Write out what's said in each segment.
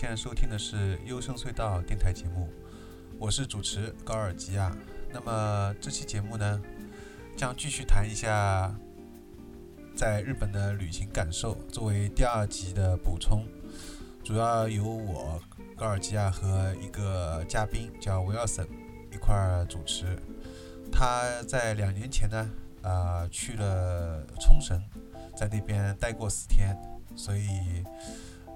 现在收听的是优声隧道电台节目，我是主持高尔基亚。那么这期节目呢，将继续谈一下在日本的旅行感受，作为第二集的补充，主要由我高尔基亚和一个嘉宾叫维尔森一块儿主持。他在两年前呢，啊去了冲绳，在那边待过四天，所以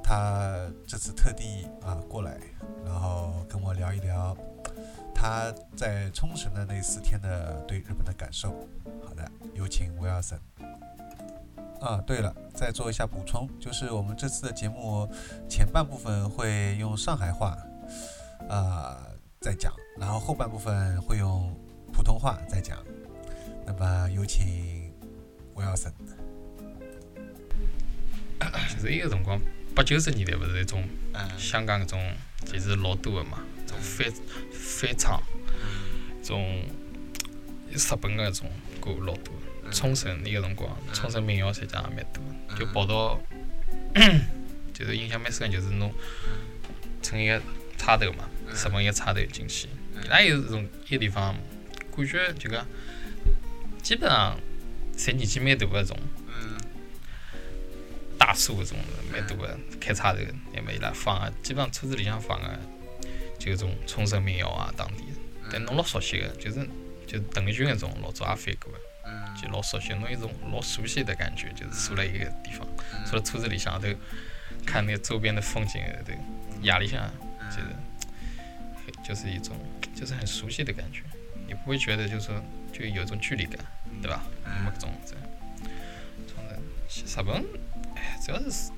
他这次特地啊过来，然后跟我聊一聊他在冲绳的那四天的对日本的感受。好的，有请威尔森。啊，对了，再做一下补充，就是我们这次的节目前半部分会用上海话啊在讲，然后后半部分会用普通话在讲。那么有请威尔森。就是一个辰光，八九十年代勿是一种嗯香港搿种，其实老多个嘛，种翻翻唱，种日本个搿种歌老多。冲绳那个辰光，冲绳民谣实际上也蛮多的，就跑到，就是印象蛮深，就是侬乘一个插头嘛，日本一个插头进去，伊拉有种一个地方，感觉就讲，基本上侪年纪蛮大个种。嗯大叔搿种蛮多个，开叉头，那么伊拉放个，基本上车子里向放个就搿种冲绳民谣啊，当地的。但侬老熟悉的，就是就邓丽君搿种老早也翻过就老熟悉，侬有一种老熟悉的感觉，就是坐辣一个地方，坐辣车子里向头看那个周边的风景后头，夜里向就是就是一种就是很熟悉的感觉，你不会觉得就是说就有一种距离感，对吧？那么搿种这日本。哎，主要是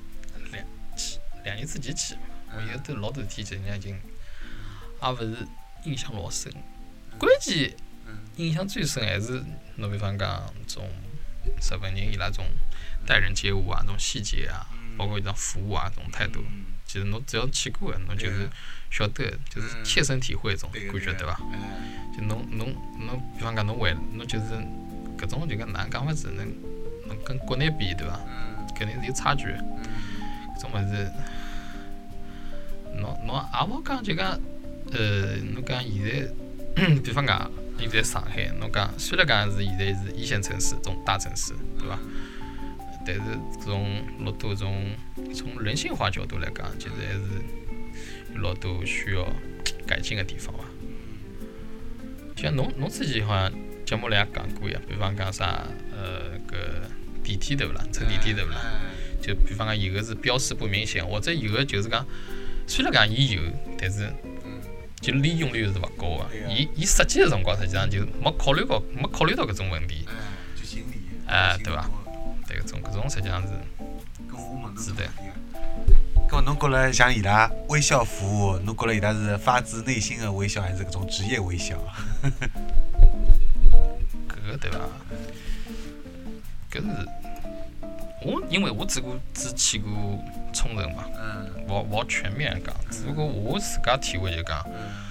两去两年之前去嘛，我有得老多事体，已经也勿是印象老深。关键印象最深还是侬比方讲种日本人伊拉种待人接物啊，种细节啊，包括伊种服务啊，种态度，其实侬只要去过的，侬就是晓得，就是切身体会一种感觉，对伐？就侬侬侬，比方讲侬为侬就是搿种就讲哪能讲法子，能能跟国内比，对伐？肯定是有差距。搿种物事，侬侬也勿好讲就讲，呃，侬讲现在，比方讲现在上海，侬讲虽然讲是现在是一线城市，种大城市，对伐？但是从老多从从人性化角度来讲，其实还是有老多需要改进的地方伐。像侬侬之前好像节目里也讲过呀，比方讲啥，呃，搿电梯对勿啦？乘电梯对勿啦？就比方讲有个是标识不明显，或者有个就是讲，虽然讲伊有，但是就利用率是勿高个伊伊设计个辰光，实际上就没考虑过没考虑到搿种问题。哎对伐？对，搿种搿种实际上是跟我们是的。搿侬觉着像伊拉微笑服务，侬觉着伊拉是发自内心的微笑，还是搿种职业微笑？搿个对伐？搿是我因为我只顾只去过冲绳嘛，嗯勿好勿好全面地讲，只不过我自家体会就讲。嗯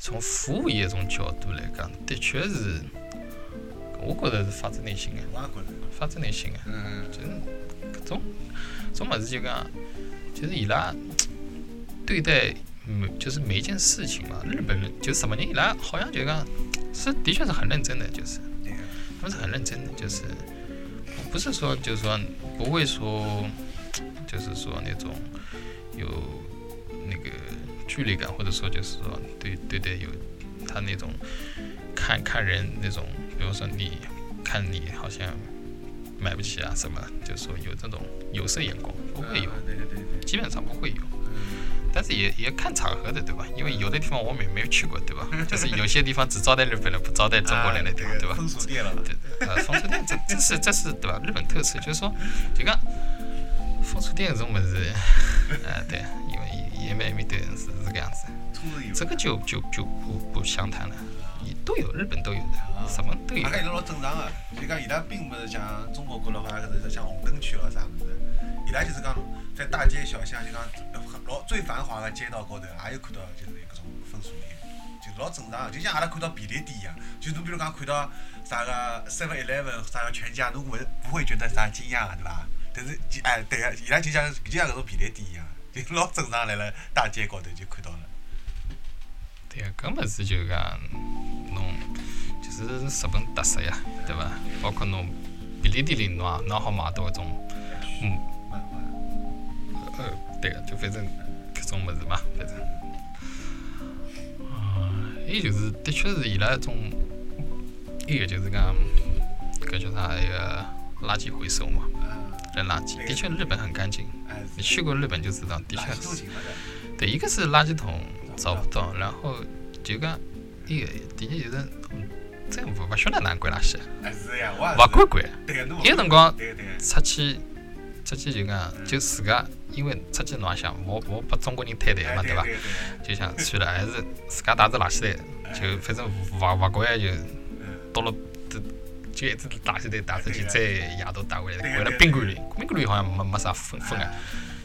从服务业种角度来讲，的确是，我觉着是发自内心的，发自内心的。嗯就是搿种种物事就讲，就是伊拉对待每就是每一件事情嘛，日本人就是日本人伊拉好像就讲是的确是很认真的，就是对，他们是很认真的，就是不是说就是说不会说就是说那种有那个距离感，或者说就是说对对对有他那种看看人那种，比如说你看你好像买不起啊什么，就是说有这种有色眼光，不会有，对对对对，基本上不会有。嗯但是也也看场合的，对吧？因为有的地方我们也没有去过，对吧？就是有些地方只招待日本人，不招待中国人的地方，对吧？风俗店了，对对，呃，风俗店这这是这是对吧？日本特色就是说，就讲风俗店这种么子，呃，对，因为也蛮面对是是这个样子，这个就就就不不详谈了，也都有，日本都有的，什么都有大。概伊拉老正常个，就讲伊拉并不是像中国觉得好像是像红灯区咯啥物事，伊拉就是讲在大街小巷就讲老最繁华的街道高头，也有看到就是搿种风俗店，就老正常，就像阿拉看到便利店一样，就侬比如讲看到啥个 Seven Eleven 啥个全家，侬会不会觉得啥惊讶的对伐？但是哎对个，伊拉就像就像搿种便利店一样，就老正常，来了大街高头就看到了。对个，搿物事就讲侬就是日本特色呀，对伐？包括侬便利店里侬也侬好买到搿种，嗯，对个，就反正搿种物事嘛，反正。啊，还有就是，的确是伊拉一种，一个就是讲，搿叫啥？一个垃圾回收嘛，嗯。扔垃圾。的确，日本很干净。哎，你去过日本就知道，的确是。对，一个是垃圾桶找不到，然后就讲一个，第一就是，嗯真勿勿晓得哪能归垃圾，哎，是呀，我也是。勿管归。对个，侬勿有辰光。出去，出去就讲，就自家，因为出去侬也想，我我拨中国人摊台嘛，对伐？就想算了，还是自家带只垃圾袋，就反正勿勿管就嗯。到了，就就一只垃圾袋带出去，再夜到带回来，对个归了宾馆里，宾馆里好像没没啥分分啊，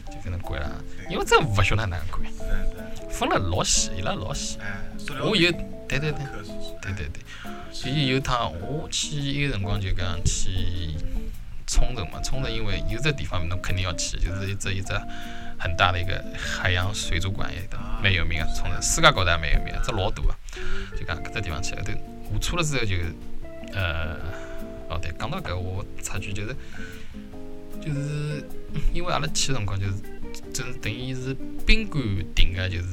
就反正关了，因为真勿晓得哪能归，是是。分了老细，伊拉老细。哎，塑料我有，对对对。对对对，所以有趟我去一个辰光就讲去冲绳嘛，冲绳因为有这地方侬肯定要去，就是一只一只很大的一个海洋水族馆，也的蛮有名的，冲绳世界高头也蛮有名的，只老大个，就讲搿只地方去，后头下车了之后就，呃，哦对，讲到搿我插句就是，就是因为阿拉去的辰光就是，就是等于是宾馆订个就是。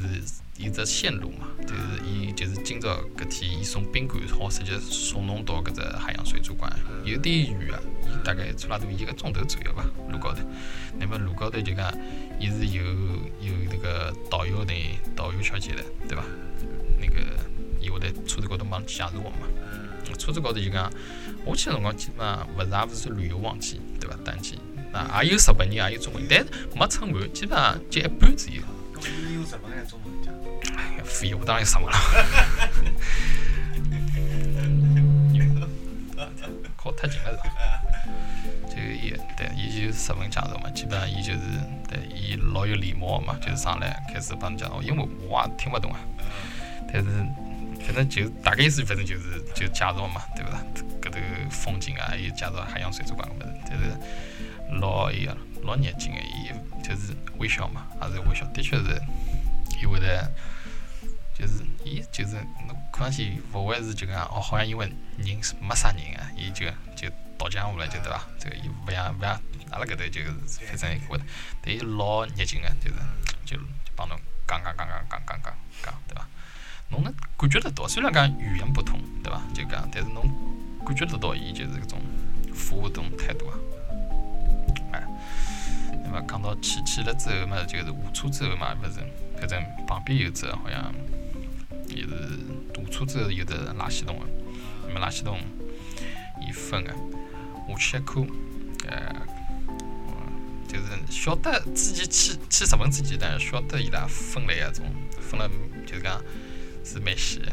一只线路嘛，就是伊就是今朝搿天伊从宾馆好直接送侬到搿只海洋水族馆，有点远啊，大概差拉多一个钟头左右吧，路高头。那么路高头就讲，伊是有有那个导游的导游小姐的，对伐？那个伊会在车子高头帮介绍嘛。车子高头就讲，我去的辰光基本上勿是也勿是旅游旺季，对伐？淡季，那也有日本人，也有中国人，但没撑满，基本上就一半左右。搿么伊用日文还是中文？哎呀，废话当然什么了。靠太近了是吧？就伊对，伊就是日文介绍嘛，基本上伊就是对，伊老有礼貌嘛，就是上来开始帮侬介绍，因为我也听勿懂啊。但是反正就大概意思，反正就是就介绍嘛，对勿啦？搿头风景啊，又介绍海洋水族馆个物事，但是老伊个老热情个，伊就是微笑嘛，也是微笑，的确是伊会得。就是伊就是侬看上去勿会是就讲哦，好像因为人是没啥人啊，伊就就倒江湖了，就对伐？这个伊勿像勿像阿拉搿头就是反正会得，但伊老热情个，就是就就帮侬讲讲讲讲讲讲讲讲，对伐？侬能感觉得到，虽然讲语言不通，对伐？就讲，但是侬感觉得到伊就是搿种服务种态度啊，哎。那么讲到去去了之后嘛，就是下车之后嘛，勿是，反正旁边有只好像。伊是堵车之后有只垃圾桶个，么垃圾桶伊分个，下去一看，呃，就是晓得之前去去日本之前呢，晓得伊拉分类啊种分了，就是讲是蛮细个，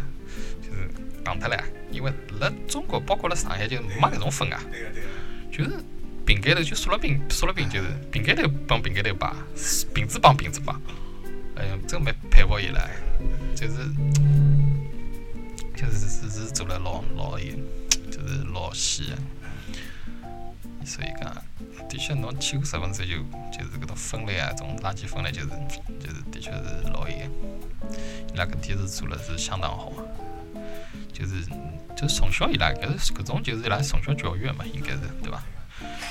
就是讲脱了，因为辣中国包括辣上海就没搿种分，个对个。就是瓶盖头就塑料瓶，塑料瓶就是瓶盖头帮瓶盖头摆，瓶子帮瓶子摆，哎呀，真蛮佩服伊拉，就是。就是是是做了老老有，就是老细个，所以讲，的确侬去过日本之后就是搿种分类啊，种垃圾分类就是就是的确是老有，伊拉搿点是做了是相当好，就是就是从小伊拉搿搿种就是伊拉从小教育嘛，应该是对伐？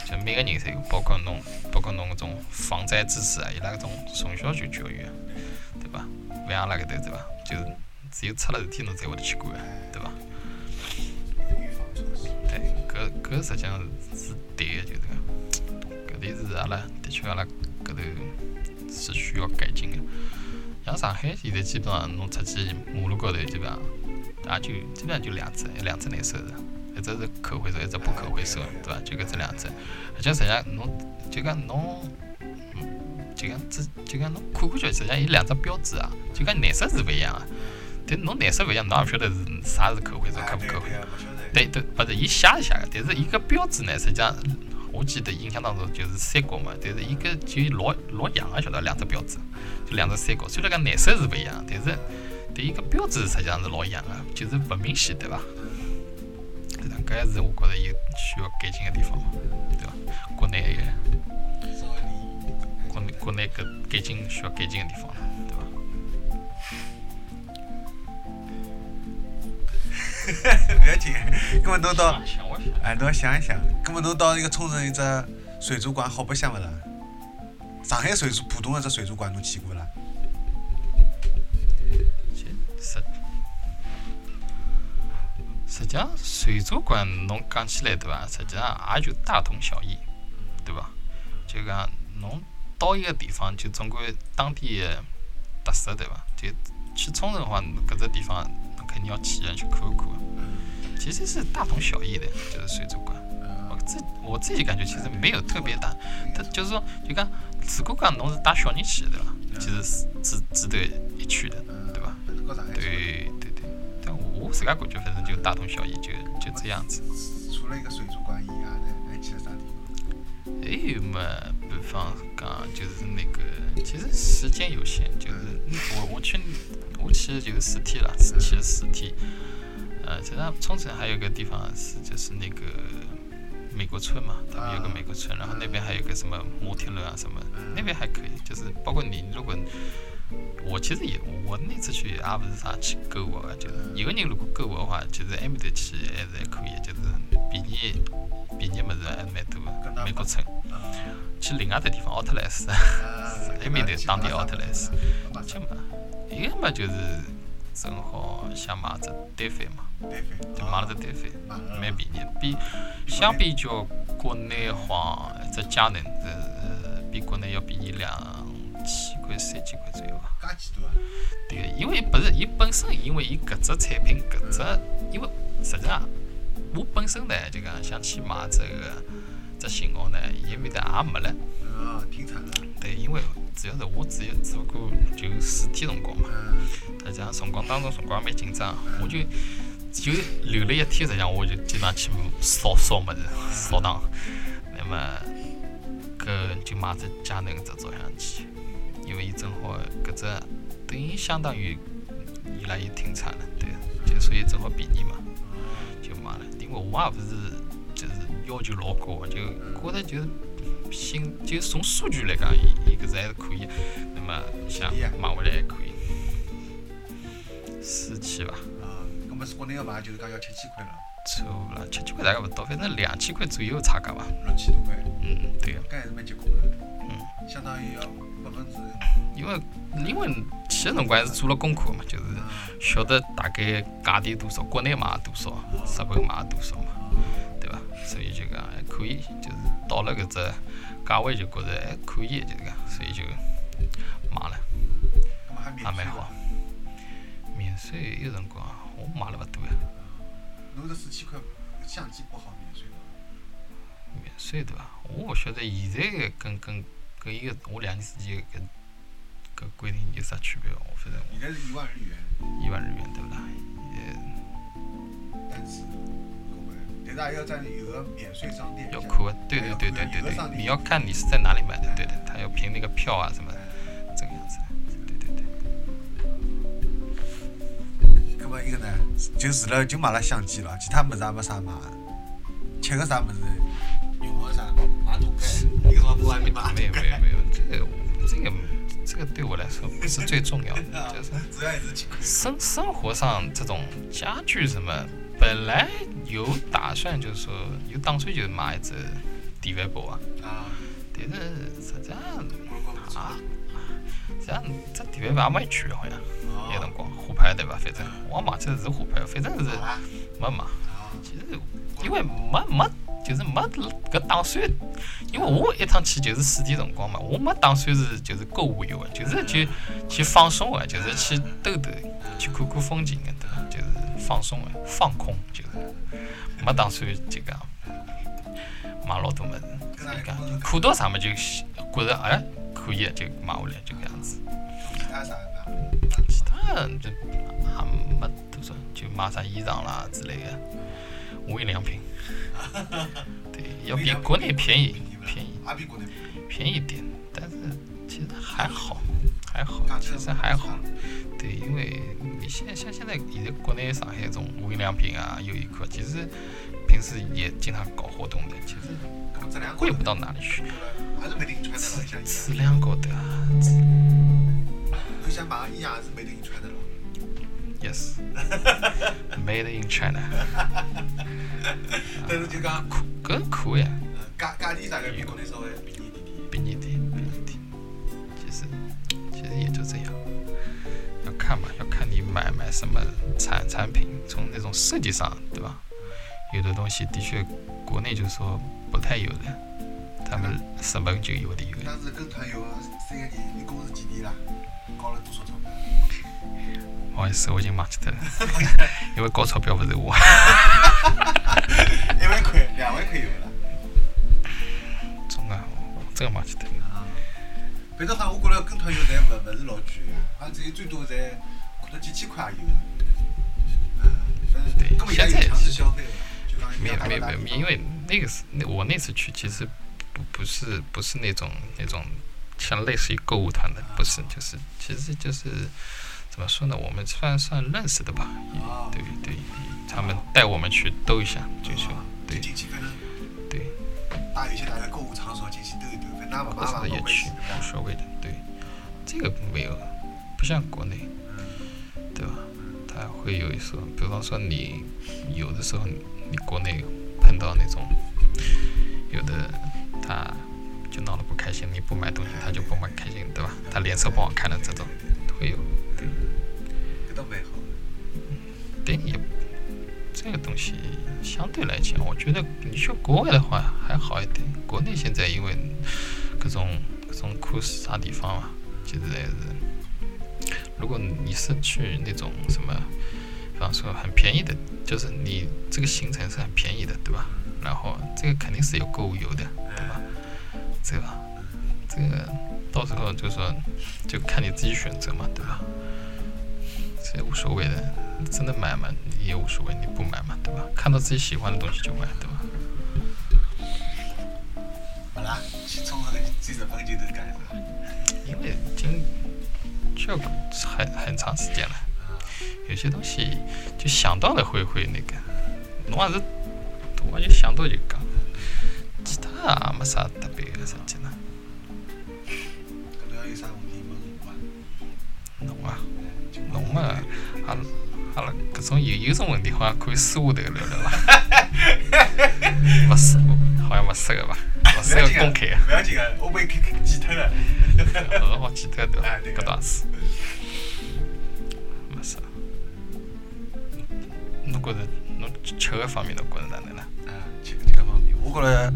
就每个人侪有，包括侬包括侬搿种防灾知识啊，伊拉搿种从小就教育，对伐？勿像阿拉搿头对伐？就。只有出了事体侬才会得去管，对伐？对，搿搿实际上是对个，就是搿搿点是阿拉的确阿拉搿头是需要改进个。像上海现在基本上侬出去马路高头基本上也就基本上就两只，两只难收的，一只是可回收，一只不可回收，对伐？就搿只两只，而且实际上侬就讲侬，就讲只就讲侬看过去，实际上伊两只标志啊，就讲颜色是勿一样啊。但侬颜色勿一样，侬也勿晓得是啥是可回收，可不可回收？对对，勿是伊写是写个，但是伊个标志呢，实际上我记得印象当中就是三角嘛，但是伊个就老老像个，晓得两只标志，就两只三角。虽然讲颜色是勿一样，但是对伊个标志实际上是老一样个，就是勿明显，对伐？搿也是我觉着有需要改进个地方嘛，对伐？国内个国内国国内搿改进需要改进的地方，对伐？不要紧，根本侬到，想我想，哎，侬想一想，根本侬到一个冲绳一只水族馆，好白相勿啦？上海水族浦东一只水族馆侬去过啦？实际上水族馆侬讲起来对伐？实际上也就大同小异，对伐？就讲侬到一个地方，就总归当地的特色对伐？就去冲绳的话，搿只地方侬肯定要去人去看一看。其实是大同小异的，就是水族馆。我自我自己感觉其实没有特别大，它就是说，就讲如果讲侬是带小人去的对伐？其实是值值得一去的，对伐？对自家感觉反正就大同小异，就就这样子。除了一个水族馆以外呢，还去了啥地方？还有嘛，比方讲就是那个，其实时间有限，就是我我去我去了就是四天了，去了四天。呃，在那冲绳还有个地方是就是那个美国村嘛，他们有个美国村，然后那边还有个什么摩天轮啊什么，那边还可以，就是包括你如果。我其实也，我那次去也不是啥去购物啊，就是一个人如果购物的话，其实埃面搭去还是还可以，就是便宜便宜物事还是蛮多的。美国村去另外只地方奥特莱斯，埃面搭当地奥特莱斯，去嘛，一个嘛就是正好想买只单反嘛，就买了只单反，蛮便宜，比相比较国内话，只佳能是比国内要便宜两千块、三千块左右吧。介几多啊？对个，因为不是伊本身，因为伊搿只产品搿只，因为实际上我本身呢就讲想去买这个只型号呢，伊面搭也没了。啊，挺惨的。对，因为主要是我只有只不过就四天辰光嘛，嗯，实际上辰光当中辰光蛮紧张，我就就留了一天，实际上我就经常去扫扫物事，扫荡。那么搿就买只佳能只照相机，因为伊正好搿只等于相当于伊拉也停产了，对，就所以正好便宜嘛，就买了。因为我也勿是就是要求老高的，就觉得就是新，就从数据来讲，伊伊搿只还是可以。那么想买回来还可以，四千伐，啊，搿么是国内个买就是讲要七千块了，差不多了，七千块大概勿到，反正两千块左右差价伐。六千多块，嗯，对个。搿还是蛮结棍的。嗯，相当于要百分之，因为因为去的辰光还是做了功课嘛，就是晓得大概价钿多少，国内买多少，日本买多少嘛，对伐？所以就讲还可以，就是到了搿只价位就觉着还可以，就是讲，所以就买了，也蛮好。。免税有辰光我买了勿多呀，侬这四千块相机不好免税的。免税对伐？我勿晓得现在的跟跟跟伊个我两年之前搿搿规定有啥区别？我反正现在是一万日元一万日元对勿啦？呃，单次购买，但是还要在有个免税商店。要扣啊，对对对对对对，你要看你是在哪里买的，对的，他要凭那个票啊什么，这个样子，对对对。搿么一个呢，就除了就买了相机了，其他物事也没啥买。吃个啥物事，用个啥马桶盖，不还没有没有没有，这个这个这个对我来说不是最重要的，就是。生生活上这种家具什么，本来有打算就是说有打算就是买一只电饭煲啊，啊，但是实际上。啊，实际上这电饭煲也没去好像，哦有辰光虎牌对吧？反正我买这是虎牌，反正是啊没买。啊，其实因为没没就是没搿打算，因为我一趟去就是四天辰光嘛，我没打算是就是购物游的，就是去去放松的，就是去兜兜，去看看风景的，对伐？就是放松的，放空，就是没打算这个买老多物事，所以讲就看到啥么就觉着哎可以就买回来就搿样子，其他啥的？其他就也没多少，就买啥衣裳啦之类的，无印良品。对，要比国内便宜，便宜，便宜。一点，但是其实还好，还好，其实还好。对，因为你现在像现在现在国内上海这种无印良品啊、优衣库啊，其实平时也经常搞活动的，其实贵不到哪里去。质，量高头啊侬想买衣裳也是没得人穿的了。，yes，made in China，但是就讲，酷，搿酷呀，呃价价钿大概比国内稍微便宜点点。便宜点，便宜点。其实其实也就这样，要看嘛，要看你买买什么产产品，从那种设计上，对吧？有的东西的确国内就是说不太有的，他们日本就有的有的。当时跟团游三个人，一共是几钿啦？交了多少钞票？不好意思，我已经忘记脱了，因为高钞票不是我。一万块、两万块有了。中啊，我真的忘记脱了。啊，反正好像我觉着跟团游侪勿勿是老贵个，好像只有最多才可能几千块也有对现在没有没有没有，因为为那个是那我那次去其实不不是不是那种那种像类似于购物团的，不是，就是其实就是怎么说呢，我们算算认识的吧，也，对对，他们带我们去兜一下，就说对对，大有些大概购物场所进去兜一兜，反正也勿或麻烦也去无？所谓的，对，这个没有，不像国内，对吧？他会有一说，比方说你有的时候你国内碰到那种有的他就闹得不开心，你不买东西他就不买开心，对吧？他脸色不好看的这种会有，搿倒蛮好的。对也这个东西相对来讲，我觉得你去国外的话还好一点，国内现在因为各种各种酷暑啥地方嘛，其实也是，如果你是去那种什么，比方说很便宜的，就是你这个行程是很便宜的，对吧？然后这个肯定是有购物游的，对吧？这个这个到时候就说就看你自己选择嘛，对吧？这无所谓的，真的买嘛也无所谓，你不买嘛，对吧？看到自己喜欢的东西就买，对吧？好啦，去冲这个去日本就都干啥？因为已经就很很长时间了，有些东西就想到了会会那个，侬也是我就想到就讲，其他也没啥特别的事体呢。侬嘛，阿拉阿拉搿种有有种问题好像可以私下头聊聊伐？勿私，好像勿适合吧？勿适合公开啊。勿要紧个，我被记记脱了。呃，我记脱对 搿倒是，没啥。侬觉着侬吃个方面侬觉着哪能啦？啊，吃吃个方面，我觉着，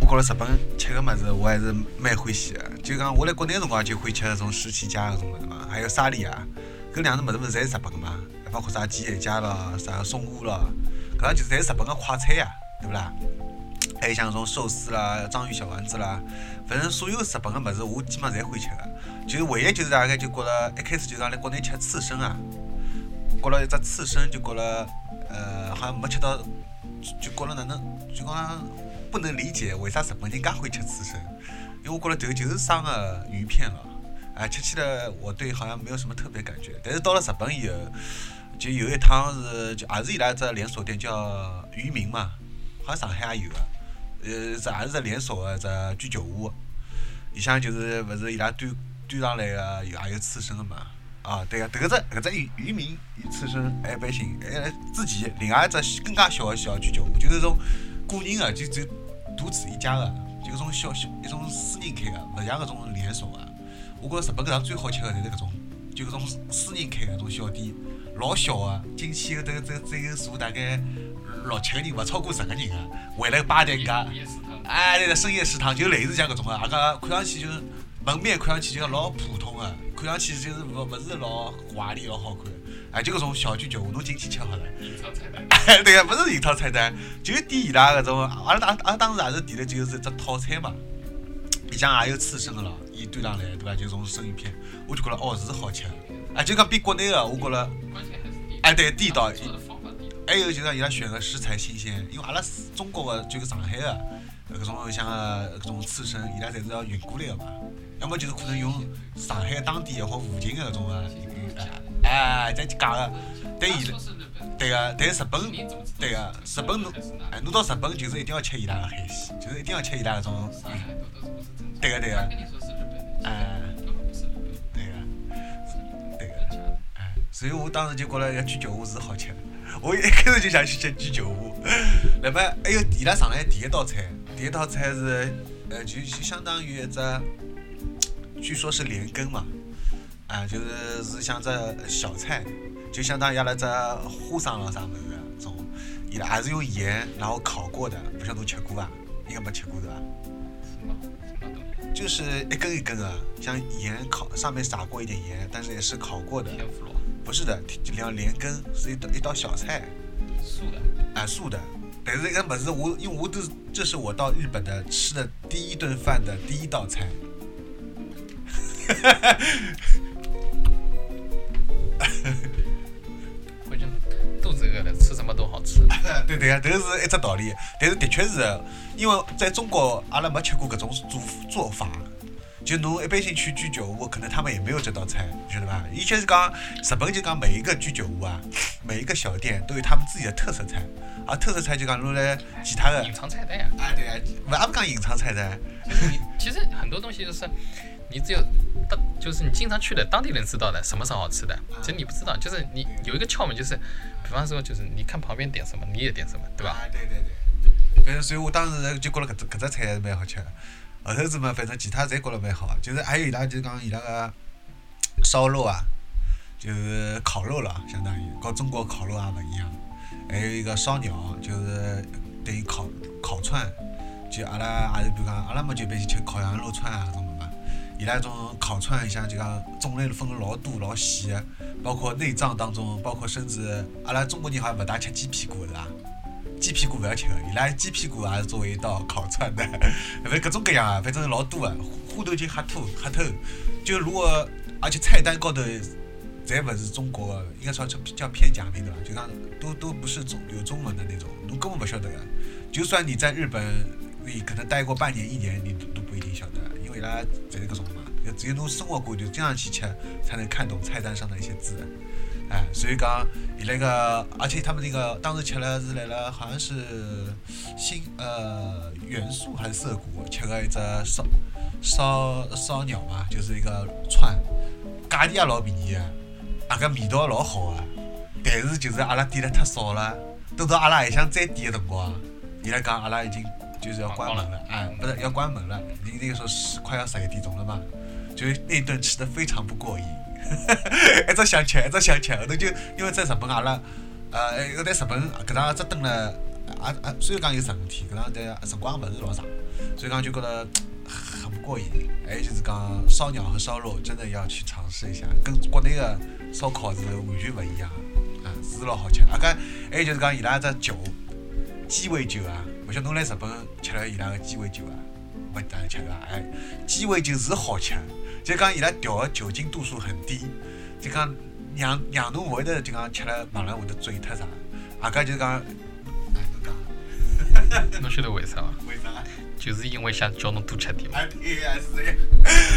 我觉着日本吃个物事我还是蛮欢喜个。就讲我辣国内辰光就欢喜吃搿种十七家搿种物事嘛，还有沙莉啊，搿两只物事勿是侪是日本个嘛？包括啥吉野家咯，啥松屋咯，搿就是侪是日本个快餐呀，对勿啦？还有像搿种寿司啦、章鱼小丸子啦，反正所有日本个物事我基本上侪欢喜吃个。就唯一就是大概就觉着一开始就讲辣国内吃刺身啊，觉着一只刺身就觉着呃好像没吃到，就觉着哪能就讲不能理解为啥日本人介欢喜吃刺身，因为我觉着这个就是生个鱼片了，哎吃起来我对好像没有什么特别感觉，但是到了日本以后，就有一趟是就也是伊拉只连锁店叫渔民嘛，好像上海也有个，呃是也是只连锁个只居酒屋，里向就是勿是伊拉端端上来个有也有刺身个嘛。啊，对个，迭个只搿只渔渔民刺身还一般性，还之前另外一只更加小个小居酒屋，就是种个人个，就就独自一家个，就搿种小小一种私人开个，勿像搿种连锁个。我觉着日本搿趟最好吃个侪是搿种，就搿种私人开个搿种小店，老小个，进去个这这只有坐大概六七个人，勿超过十个人个，围了个吧台搿。哎，对个，深夜食堂就类似像搿种个，阿个看上去就是门面看上去就老普通个，看上去就是勿勿是老华丽老好看。哎，就搿种小居酒屋，侬进去吃好了。哎，对个，勿是隐藏菜单，就是点伊拉搿种，阿拉当阿拉当时也是点的就是只套餐嘛，里向也有刺身个咯，伊端上来对伐？就种生鱼片，我就觉着哦是好吃。哎，就讲比国内个，我觉着，哎对地道，还有就讲伊拉选个食材新鲜，因为阿拉中国个就是上海个搿种像搿种刺身，伊拉侪是要运过来个嘛，要么就是可能用上海当地或附近个搿种个鱼，哎，再加个，对伊说是日本，对个，但是日本对个，是日本侬哎，侬到日本就是一定要吃伊拉个海鲜，就是一定要吃伊拉搿种。对个对个哎，对个，对个。哎，所以我当时就觉着要居酒屋是好吃。的，我一开始就想去吃居酒屋。那么还有伊拉上来第一道菜，第一道菜是呃，就就相当于一只，据说是莲根嘛，啊，就是是像只小菜，就相当于阿拉只花生咯啥物事啊，种，伊拉也是用盐然后烤过的，不晓得侬吃过伐？应该没吃过对伐？就是一根一根的，像盐烤上面撒过一点盐，但是也是烤过的。不是的，两连根是一道一道小菜，素的。啊素的。但是这个么子我因为我都是这是我到日本的吃的第一顿饭的第一道菜。反正肚子饿了，吃什么都好吃。对对呀，这个是一只道理。但是的确是，因为在中国阿拉没吃过搿种做做法。就侬一般性去居酒屋，可能他们也没有这道菜，你晓得吧？以前是讲日本就讲每一个居酒屋啊，每一个小店都有他们自己的特色菜，而特色菜就讲侬来其他的隐藏菜单呀，啊，对啊，勿也不讲隐藏菜单，其实很多东西就是你只有当就是你经常去的当地人知道的什么是好吃的，其实你不知道，就是你有一个窍门，就是比方说就是你看旁边点什么你也点什么，对吧？啊，对对对。反正所以我当时就觉得搿只搿只菜还是蛮好吃的，后头子嘛，反正其他侪觉得蛮好，就是还有伊拉就是讲伊拉个烧肉啊，就是烤肉了，相当于和中国烤肉也勿一样。还有一个烧鸟，就是等于烤烤串，就阿拉也是比如讲阿拉嘛就一般性吃烤羊肉串啊种。伊拉种烤串像就讲种类分了老多老细的，包括内脏当中，包括甚至阿拉中国人好像勿大吃鸡屁股是吧？鸡屁股勿要吃个，伊拉鸡屁股也是作为一道烤串的，反正各种各样啊，反正老多啊，花头就瞎吐瞎透。就如果而且菜单高头侪勿是中国，应该说叫叫片假名对伐？就讲都都不是中有中文的那种，侬根本不晓得个。就算你在日本，你可能待过半年一年，你都都不一定晓得，伊拉侪是搿种嘛，只有侬生活过，就经常去吃，才能看懂菜单上的一些字。哎，所以讲伊那个，而且他们那个当时吃了是来了，好像是新呃元素还是涩谷吃个一只烧烧烧鸟嘛，就是一个串，价钿也老便宜个，啊个味道老好个，但是就是阿拉点了太少了，等到阿拉还想再点个辰光，伊拉讲阿拉已经就是要关门了，哎，不是要关门了，你那个时候是快要十一点钟了嘛，就是那顿吃的非常不过瘾。一直想吃，一直想吃，后头就因为在日本阿拉，呃，又在日本搿趟只蹲了，啊啊，虽然讲有十五天，搿趟但辰光勿是老长，所以讲就觉得 很不过瘾。还有就是讲烧鸟和烧肉，真的要去尝试一下，跟国内的烧烤是完全勿一样，啊，是老好吃。啊搿还有就是讲伊拉只酒，鸡尾酒啊，勿晓得侬来日本吃了伊拉个鸡尾酒啊？勿大家吃个，哎，鸡尾酒是好吃。就讲伊拉调个酒精度数很低，就讲让让侬勿会得就讲吃了马上会得醉脱啥，阿搿就讲，哎侬讲，侬晓得为啥伐？为啥？就是因为想叫侬多吃点嘛。哎对呀是这样，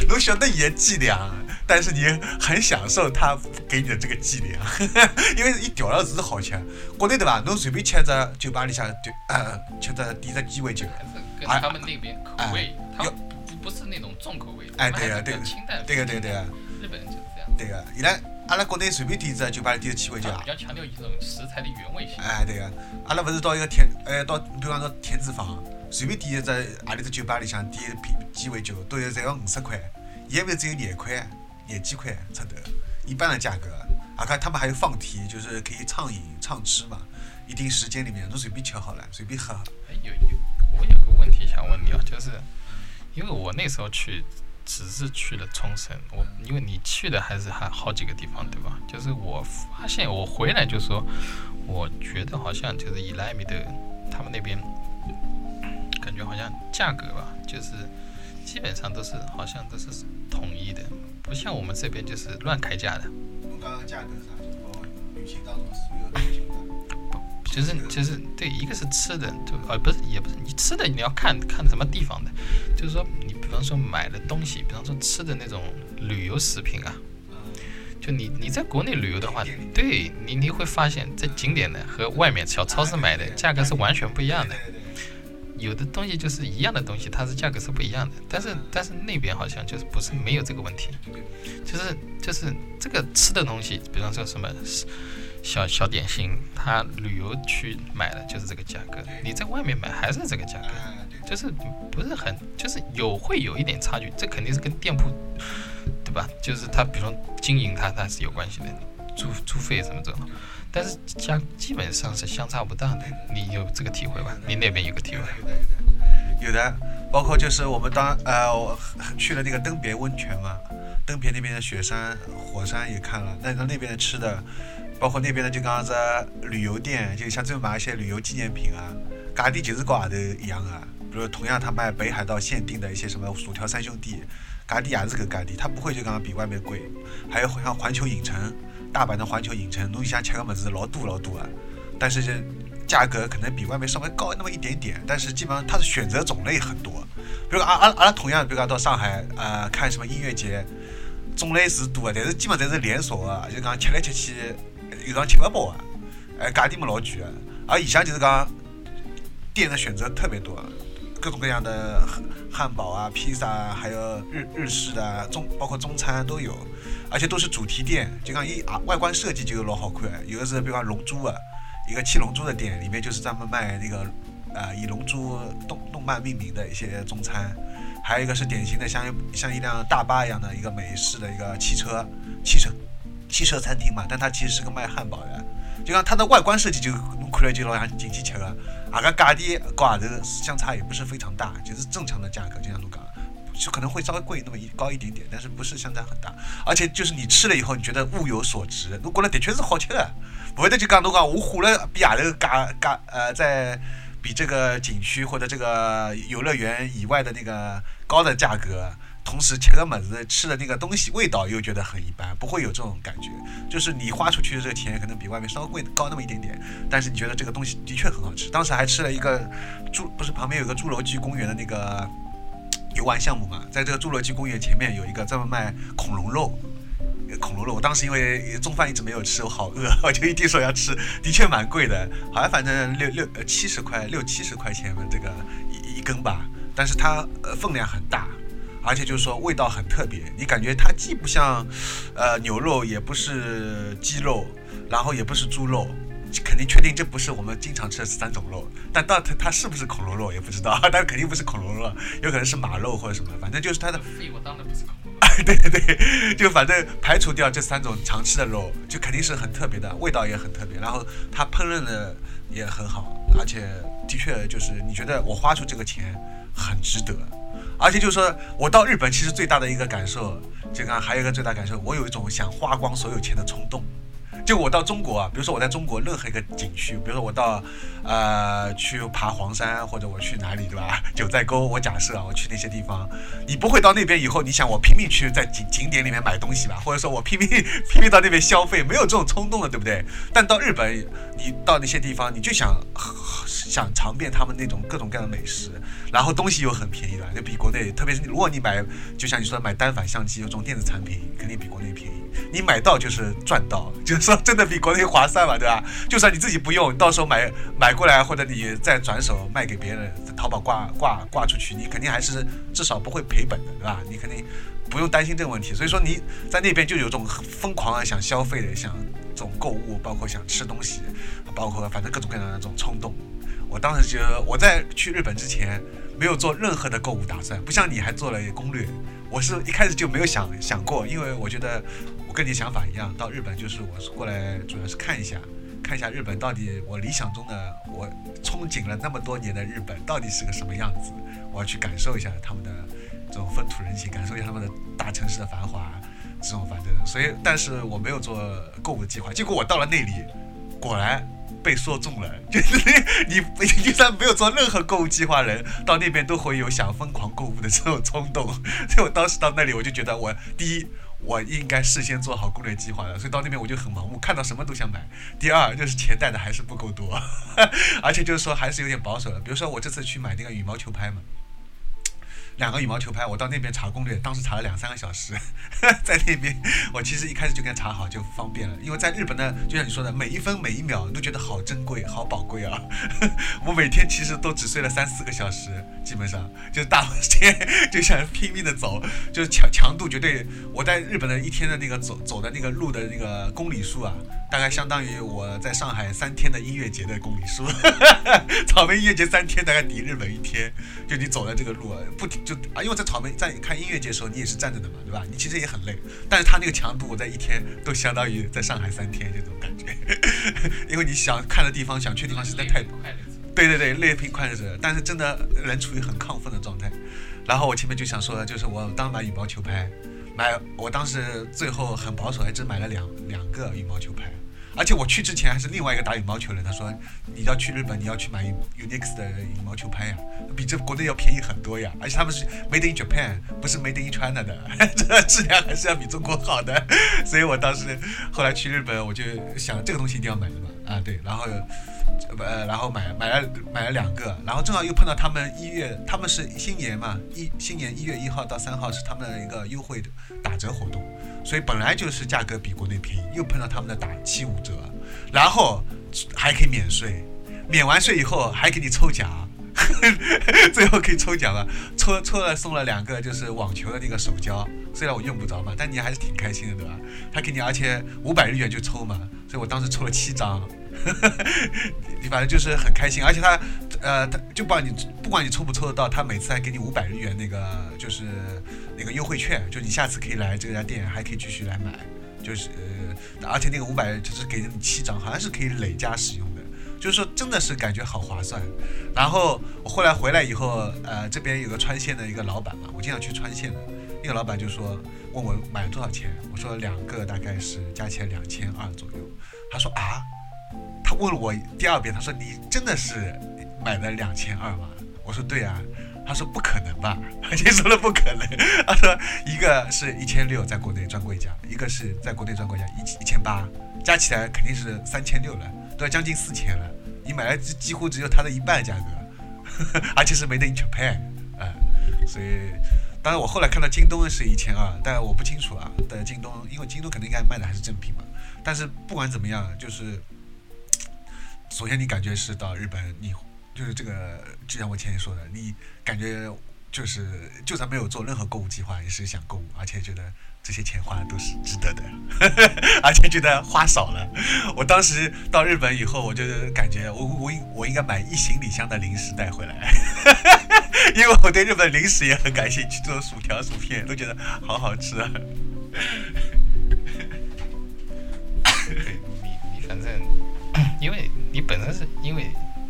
侬晓得伊个剂量，但是你很享受他给你的这个剂量，因为伊调了是好吃，国内对伐？侬随便吃只酒吧里向就呃吃只点只鸡尾酒，还是跟哎他们那边口味，他们不不是那种重口味，哎对呀对清淡。对个对个对个日本人就是这样，对个，伊拉阿拉国内随便点只酒吧里点只鸡尾酒啊比。较强调一种食材的原味性。哎，对个，阿拉勿是到一个田，哎，到比方说田子坊，随便点一只何里只酒吧里向点一瓶鸡尾酒，都要侪要五十块，伊埃面只有廿块，廿几块差不多，一般的价格。啊，看他们还有放题，就是可以畅饮畅吃嘛，一定时间里面都随便吃好了，随便喝。哎，有有，我有个问题想问你啊，就是因为我那时候去只是去了冲绳，我因为你去的还是还好几个地方对吧？就是我发现我回来就说，我觉得好像就是伊莱米的他们那边感觉好像价格吧，就是基本上都是好像都是统一的，不像我们这边就是乱开价的。刚刚价格啥，就旅行当中所有的旅行的。就是就是对，一个是吃的，就呃不是也不是你吃的你要看看什么地方的，就是说你比方说买的东西，比方说吃的那种旅游食品啊，就你你在国内旅游的话，对你你会发现，在景点的和外面小超市买的价格是完全不一样的。有的东西就是一样的东西，它是价格是不一样的。但是但是那边好像就是不是没有这个问题，就是就是这个吃的东西，比方说什么小小点心，他旅游去买的就是这个价格，你在外面买还是这个价格，就是不是很就是有会有一点差距，这肯定是跟店铺对吧？就是他比方经营它它是有关系的，租租费什么这种。但是相基本上是相差不大的，你有这个体会吧？你那边有个体会？有的，包括就是我们当呃我去了那个登别温泉嘛，登别那边的雪山、火山也看了，那那边的吃的，包括那边的就刚刚在旅游店，就像这种买一些旅游纪念品啊，价钿就是跟外头一样啊。比如同样他卖北海道限定的一些什么薯条三兄弟，价钿也是个价钿，它不会就刚刚比外面贵。还有像环球影城。大阪的环球影城，侬想吃个么子老多老多啊，但是价格可能比外面稍微高那么一点点，但是基本上它的选择种类很多。比如阿阿阿拉同样，比如讲到上海呃看什么音乐节，种类是多，但是基本上是连锁的，就讲吃来吃去有时吃不饱啊，哎价钿么老贵啊。而以前就是讲店的选择特别多，各种各样的汉堡啊、披萨啊，还有日日式的中包括中餐都有。而且都是主题店，就讲一啊，外观设计就老好看。有的是比方龙珠啊，一个七龙珠的店，里面就是专门卖那个呃以龙珠动动漫命名的一些中餐。还有一个是典型的像像一辆大巴一样的一个美式的一个汽车汽车汽车餐厅嘛，但它其实是个卖汉堡的。就像它的外观设计就看来就老像进去吃的，啊个价钿跟外头相差也不是非常大，就是正常的价格，就像侬讲。就可能会稍微贵那么一高一点点，但是不是相差很大。而且就是你吃了以后，你觉得物有所值。如果呢，的确是好吃的，不会的就讲侬讲我花了比外头价价呃，在比这个景区或者这个游乐园以外的那个高的价格，同时吃个么子吃的那个东西味道又觉得很一般，不会有这种感觉。就是你花出去的这个钱可能比外面稍微贵高那么一点点，但是你觉得这个东西的确很好吃。当时还吃了一个侏，不是旁边有个侏罗纪公园的那个。游玩项目嘛，在这个侏罗纪公园前面有一个专门卖恐龙肉，恐龙肉。我当时因为中饭一直没有吃，我好饿，我 就一定说要吃。的确蛮贵的，好像反正六六呃七十块六七十块钱的这个一一根吧。但是它呃分量很大，而且就是说味道很特别。你感觉它既不像呃牛肉，也不是鸡肉，然后也不是猪肉。肯定确定这不是我们经常吃的三种肉，但到它它是不是恐龙肉也不知道，但肯定不是恐龙肉，有可能是马肉或者什么，反正就是它的。我当然不是恐龙。对对对，就反正排除掉这三种常吃的肉，就肯定是很特别的，味道也很特别，然后它烹饪的也很好，而且的确就是你觉得我花出这个钱很值得，而且就是说我到日本其实最大的一个感受，就刚还有一个最大感受，我有一种想花光所有钱的冲动。就我到中国啊，比如说我在中国任何一个景区，比如说我到，呃，去爬黄山，或者我去哪里，对吧？九寨沟，我假设啊，我去那些地方，你不会到那边以后，你想我拼命去在景景点里面买东西吧？或者说我拼命 拼命到那边消费，没有这种冲动的，对不对？但到日本，你到那些地方，你就想想尝遍他们那种各种各样的美食，然后东西又很便宜的，就比国内，特别是如果你买，就像你说的买单反相机，有这种电子产品，肯定比国内便宜。你买到就是赚到，就是说真的比国内划算嘛，对吧？就算你自己不用，到时候买买过来，或者你再转手卖给别人，淘宝挂挂挂出去，你肯定还是至少不会赔本的，对吧？你肯定不用担心这个问题。所以说你在那边就有种疯狂啊想消费的，想这种购物，包括想吃东西，包括反正各种各样的那种冲动。我当时觉得我在去日本之前没有做任何的购物打算，不像你还做了攻略。我是一开始就没有想想过，因为我觉得跟你想法一样，到日本就是我是过来主要是看一下，看一下日本到底我理想中的我憧憬了那么多年的日本到底是个什么样子，我要去感受一下他们的这种风土人情，感受一下他们的大城市的繁华，这种反正，所以但是我没有做购物计划，结果我到了那里，果然。被说中了，就是 你，你就算没有做任何购物计划，人到那边都会有想疯狂购物的这种冲动。所以我当时到那里，我就觉得我第一，我应该事先做好攻略计划的，所以到那边我就很盲目，看到什么都想买。第二就是钱带的还是不够多，而且就是说还是有点保守的。比如说我这次去买那个羽毛球拍嘛，两个羽毛球拍，我到那边查攻略，当时查了两三个小时，在那边我其实一开始就跟查好就方便了，因为在日本呢，就像你说的，每一分每一秒都觉得好珍贵、好宝贵啊。我每天其实都只睡了三四个小时，基本上就是大天就想拼命的走，就是强强度绝对，我在日本的一天的那个走走的那个路的那个公里数啊。大概相当于我在上海三天的音乐节的公里数，草莓音乐节三天大概抵日本一天。就你走的这个路啊，不停就啊，因为在草莓在看音乐节的时候，你也是站着的嘛，对吧？你其实也很累，但是他那个强度，我在一天都相当于在上海三天这种感觉。因为你想看的地方、想去的地方实在太多。对对对，累并快乐着，但是真的人处于很亢奋的状态。然后我前面就想说的，就是我当买羽毛球拍，买我当时最后很保守，还只买了两两个羽毛球拍。而且我去之前还是另外一个打羽毛球的，他说你要去日本，你要去买 Unix 的羽毛球拍呀，比这国内要便宜很多呀。而且他们是 Made in Japan，不是 Made in China 的，这质量还是要比中国好的。所以我当时后来去日本，我就想这个东西一定要买的嘛。啊，对，然后呃，然后买买了买了两个，然后正好又碰到他们一月，他们是新年嘛，一新年一月一号到三号是他们的一个优惠的打折活动。所以本来就是价格比国内便宜，又碰到他们的打七五折，然后还可以免税，免完税以后还给你抽奖，最后可以抽奖了，抽抽了送了两个就是网球的那个手胶，虽然我用不着嘛，但你还是挺开心的，对吧？他给你，而且五百日元就抽嘛，所以我当时抽了七张，你反正就是很开心，而且他呃他就不管你不管你抽不抽得到，他每次还给你五百日元那个就是。那个优惠券，就你下次可以来这家店，还可以继续来买，就是呃，而且那个五百就是给你七张，好像是可以累加使用的，就是说真的是感觉好划算。然后我后来回来以后，呃，这边有个川线的一个老板嘛，我经常去川线的，那个老板就说问我买了多少钱，我说两个大概是加起来两千二左右。他说啊，他问了我第二遍，他说你真的是买了两千二吗？我说对啊。他说不可能吧？先说了不可能。他说一个是一千六，在国内专柜价，一个是在国内专柜价一一千八，加起来肯定是三千六了，都要将近四千了。你买来几几乎只有它的一半价格，而且是 Made in Japan，啊，所以当然我后来看到京东是一千二，但我不清楚啊。在京东，因为京东肯定应该卖的还是正品嘛。但是不管怎么样，就是首先你感觉是到日本你。就是这个，就像我前面说的，你感觉就是，就算没有做任何购物计划，也是想购物，而且觉得这些钱花的都是值得的，而且觉得花少了。我当时到日本以后，我就感觉我我应我应该买一行李箱的零食带回来，因为我对日本零食也很感兴趣，做薯条、薯片都觉得好好吃啊。本身是因为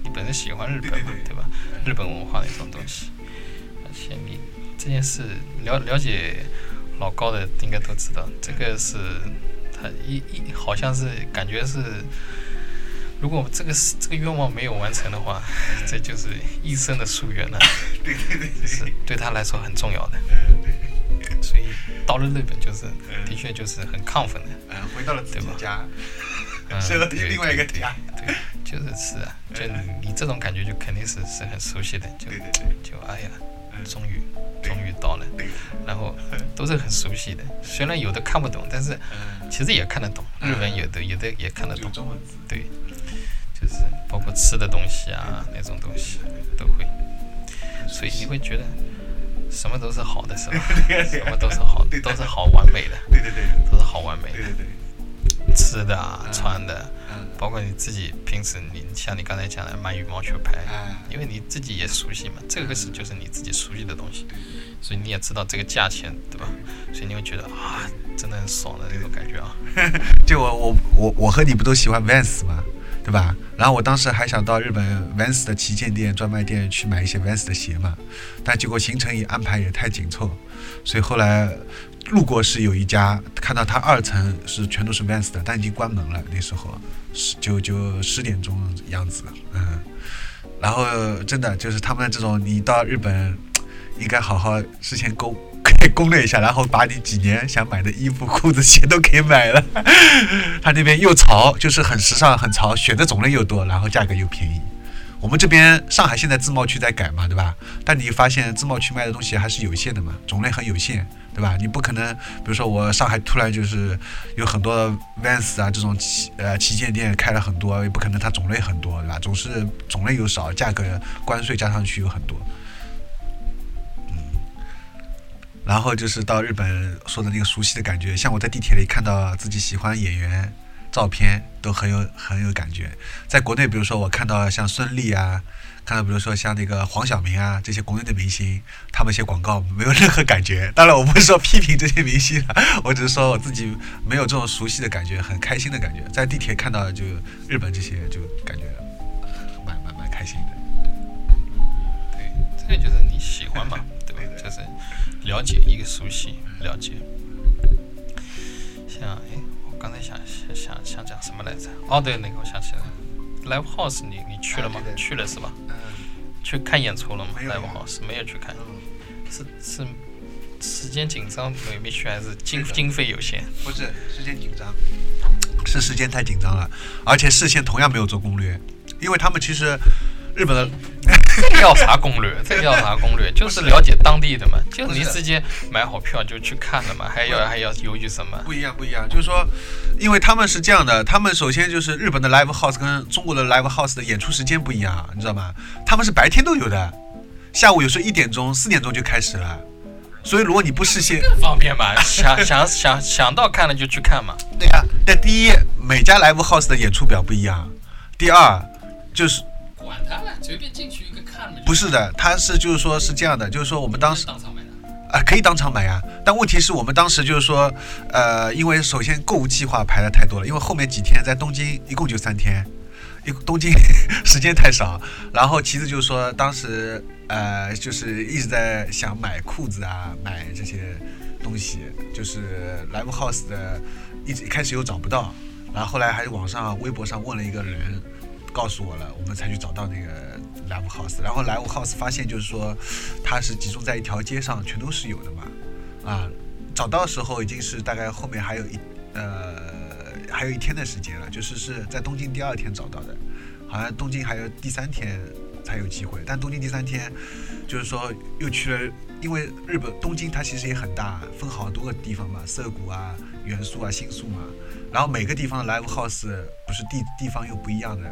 你。本身喜欢日本嘛，对吧？日本文化的一种东西，而且你这件事了了解老高的应该都知道，这个是他一一好像是感觉是，如果这个这个愿望没有完成的话，这就是一生的夙愿了。对对对，是对他来说很重要的。所以到了日本就是，的确就是很亢奋的。嗯，回到了自己家，是 另外一个家。对。就是是啊，就你这种感觉就肯定是是很熟悉的，就就哎呀，终于终于到了，然后都是很熟悉的，虽然有的看不懂，但是其实也看得懂，日文有的有的也看得懂，对，就是包括吃的东西啊那种东西都会，所以你会觉得什么都是好的，是吧？什么都是好，都是好完美的，对对对，都是好完美的，对对对。吃的啊，穿的，包括你自己平时你像你刚才讲的买羽毛球拍，因为你自己也熟悉嘛，这个是就是你自己熟悉的东西，所以你也知道这个价钱，对吧？所以你会觉得啊，真的很爽的那种感觉啊。就我我我我和你不都喜欢 Vans 吗？对吧？然后我当时还想到日本 Vans 的旗舰店、专卖店去买一些 Vans 的鞋嘛，但结果行程也安排也太紧凑，所以后来。路过是有一家，看到它二层是全都是 Vans 的，但已经关门了。那时候十就就十点钟样子，嗯。然后真的就是他们这种，你到日本应该好好事先攻可以攻略一下，然后把你几年想买的衣服、裤子、鞋都可以买了。他那边又潮，就是很时尚、很潮，选的种类又多，然后价格又便宜。我们这边上海现在自贸区在改嘛，对吧？但你发现自贸区卖的东西还是有限的嘛，种类很有限，对吧？你不可能，比如说我上海突然就是有很多 Vans 啊这种旗呃旗舰店开了很多，也不可能它种类很多，对吧？总是种类又少，价格关税加上去有很多。嗯，然后就是到日本说的那个熟悉的感觉，像我在地铁里看到自己喜欢演员。照片都很有很有感觉，在国内，比如说我看到像孙俪啊，看到比如说像那个黄晓明啊这些国内的明星，他们写广告没有任何感觉。当然，我不是说批评这些明星，我只是说我自己没有这种熟悉的感觉，很开心的感觉。在地铁看到就日本这些，就感觉蛮蛮蛮开心的。对，这个就是你喜欢嘛，对吧？就是了解一个熟悉了解，像哎。刚才想想想想讲什么来着？哦，对，那个我想起来了，Live House，你你去了吗？去了是吧？嗯。去看演出了吗？Live House 没有去看，是是时间紧张没没去，还是经经费有限？不是时间紧张，是时间太紧张了，而且事先同样没有做攻略，因为他们其实。日本的 要啥攻略？这要啥攻略？就是了解当地的嘛，就是你直接买好票就去看了嘛，还要还要犹豫什么？不一样，不一样，就是说，因为他们是这样的，他们首先就是日本的 live house 跟中国的 live house 的演出时间不一样，你知道吗？他们是白天都有的，下午有时候一点钟、四点钟就开始了，所以如果你不事先方便嘛，想想想想到看了就去看嘛。对呀，但第一，每家 live house 的演出表不一样，第二就是。管他了，随便进去一个看不是的，他是就是说是这样的，就是说我们当时当场买的啊，可以当场买呀。但问题是我们当时就是说，呃，因为首先购物计划排的太多了，因为后面几天在东京一共就三天，一东京 时间太少。然后其次就是说，当时呃就是一直在想买裤子啊，买这些东西，就是 Live House 的，一直一开始又找不到，然后后来还是网上微博上问了一个人。告诉我了，我们才去找到那个 Live House，然后 Live House 发现就是说，它是集中在一条街上，全都是有的嘛，啊，找到时候已经是大概后面还有一呃还有一天的时间了，就是是在东京第二天找到的，好像东京还有第三天才有机会，但东京第三天就是说又去了，因为日本东京它其实也很大，分好多个地方嘛，涩谷啊、元素啊、新宿嘛，然后每个地方的 Live House 不是地地方又不一样的。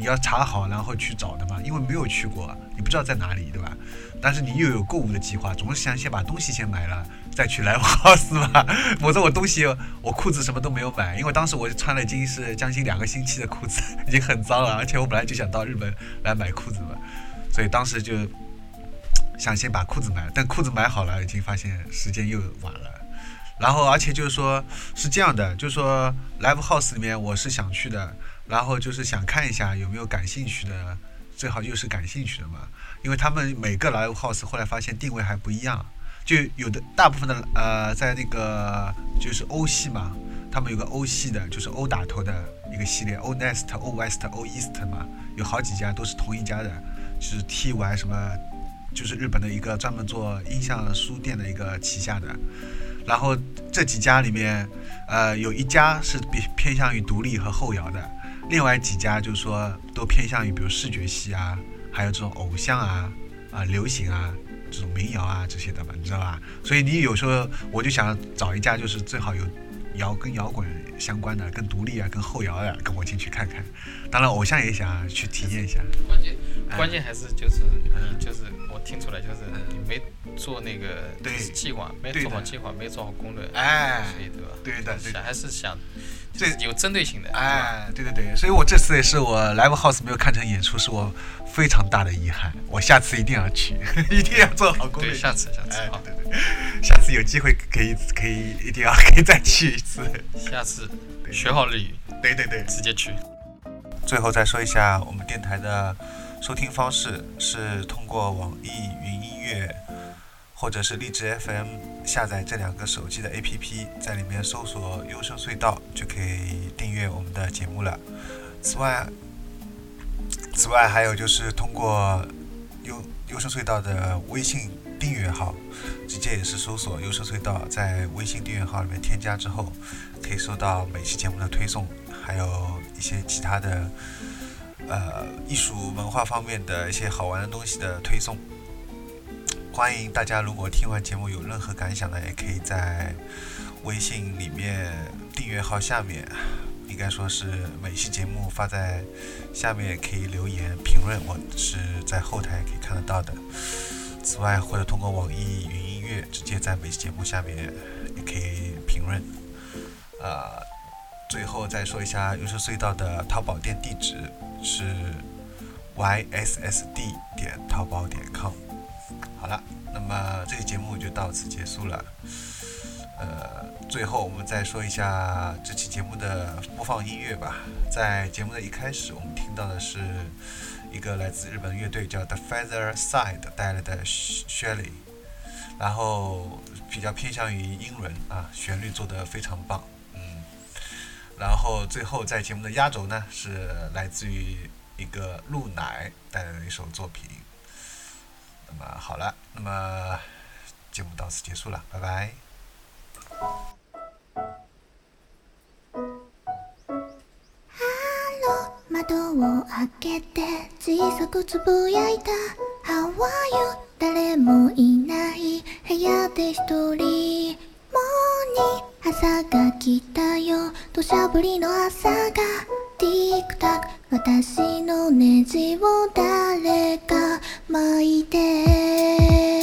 你要查好，然后去找的嘛，因为没有去过，你不知道在哪里，对吧？但是你又有购物的计划，总是想先把东西先买了，再去来 house 嘛。否则我东西，我裤子什么都没有买，因为当时我穿了已经是将近两个星期的裤子，已经很脏了，而且我本来就想到日本来买裤子嘛，所以当时就想先把裤子买了，但裤子买好了，已经发现时间又晚了。然后而且就是说，是这样的，就是说 live house 里面我是想去的。然后就是想看一下有没有感兴趣的，最好又是感兴趣的嘛，因为他们每个 live house 后来发现定位还不一样，就有的大部分的呃在那个就是欧系嘛，他们有个欧系的，就是欧打头的一个系列，欧 nest、欧 west、欧 east 嘛，有好几家都是同一家的，就是 TY 什么，就是日本的一个专门做音像书店的一个旗下的，然后这几家里面，呃有一家是比偏向于独立和后摇的。另外几家就是说都偏向于比如视觉系啊，还有这种偶像啊、啊流行啊、这种民谣啊这些的嘛，你知道吧？所以你有时候我就想找一家就是最好有摇跟摇滚相关的、跟独立啊、跟后摇的，跟我进去看看。当然偶像也想去体验一下。关键关键还是就是你就是我听出来就是你没做那个计划，没做好计划，没做好攻略，哎，所以对吧？对的，想还是想。对，有针对性的，哎，对对对，所以我这次也是我 live house 没有看成演出，是我非常大的遗憾。我下次一定要去，一定要做好攻略。对，下次，下次，好，对对，下次有机会可以可以一定要可以再去一次。下次学好日语，对对对，直接去。最后再说一下我们电台的收听方式，是通过网易云音乐。或者是荔枝 FM 下载这两个手机的 APP，在里面搜索“优声隧道”就可以订阅我们的节目了。此外，此外还有就是通过优优声隧道的微信订阅号，直接也是搜索“优声隧道”，在微信订阅号里面添加之后，可以收到每期节目的推送，还有一些其他的呃艺术文化方面的一些好玩的东西的推送。欢迎大家，如果听完节目有任何感想呢，也可以在微信里面订阅号下面，应该说是每期节目发在下面可以留言评论，我是在后台可以看得到的。此外，或者通过网易云音乐直接在每期节目下面也可以评论。呃，最后再说一下优秀隧道的淘宝店地址是 yssd 点淘宝点 com。好了，那么这期节目就到此结束了。呃，最后我们再说一下这期节目的播放音乐吧。在节目的一开始，我们听到的是一个来自日本乐队叫 The Feather Side 带来的 Shelly，然后比较偏向于英伦啊，旋律做得非常棒，嗯。然后最后在节目的压轴呢，是来自于一个鹿奶带来的一首作品。那么好了，那么节目到此结束了，拜拜。窓を開けて小さくつぶやいた How are you? 誰もいない部屋で一人モーニー朝が来たよ土砂降りの朝が ティックタック。私のネジを誰か巻いて。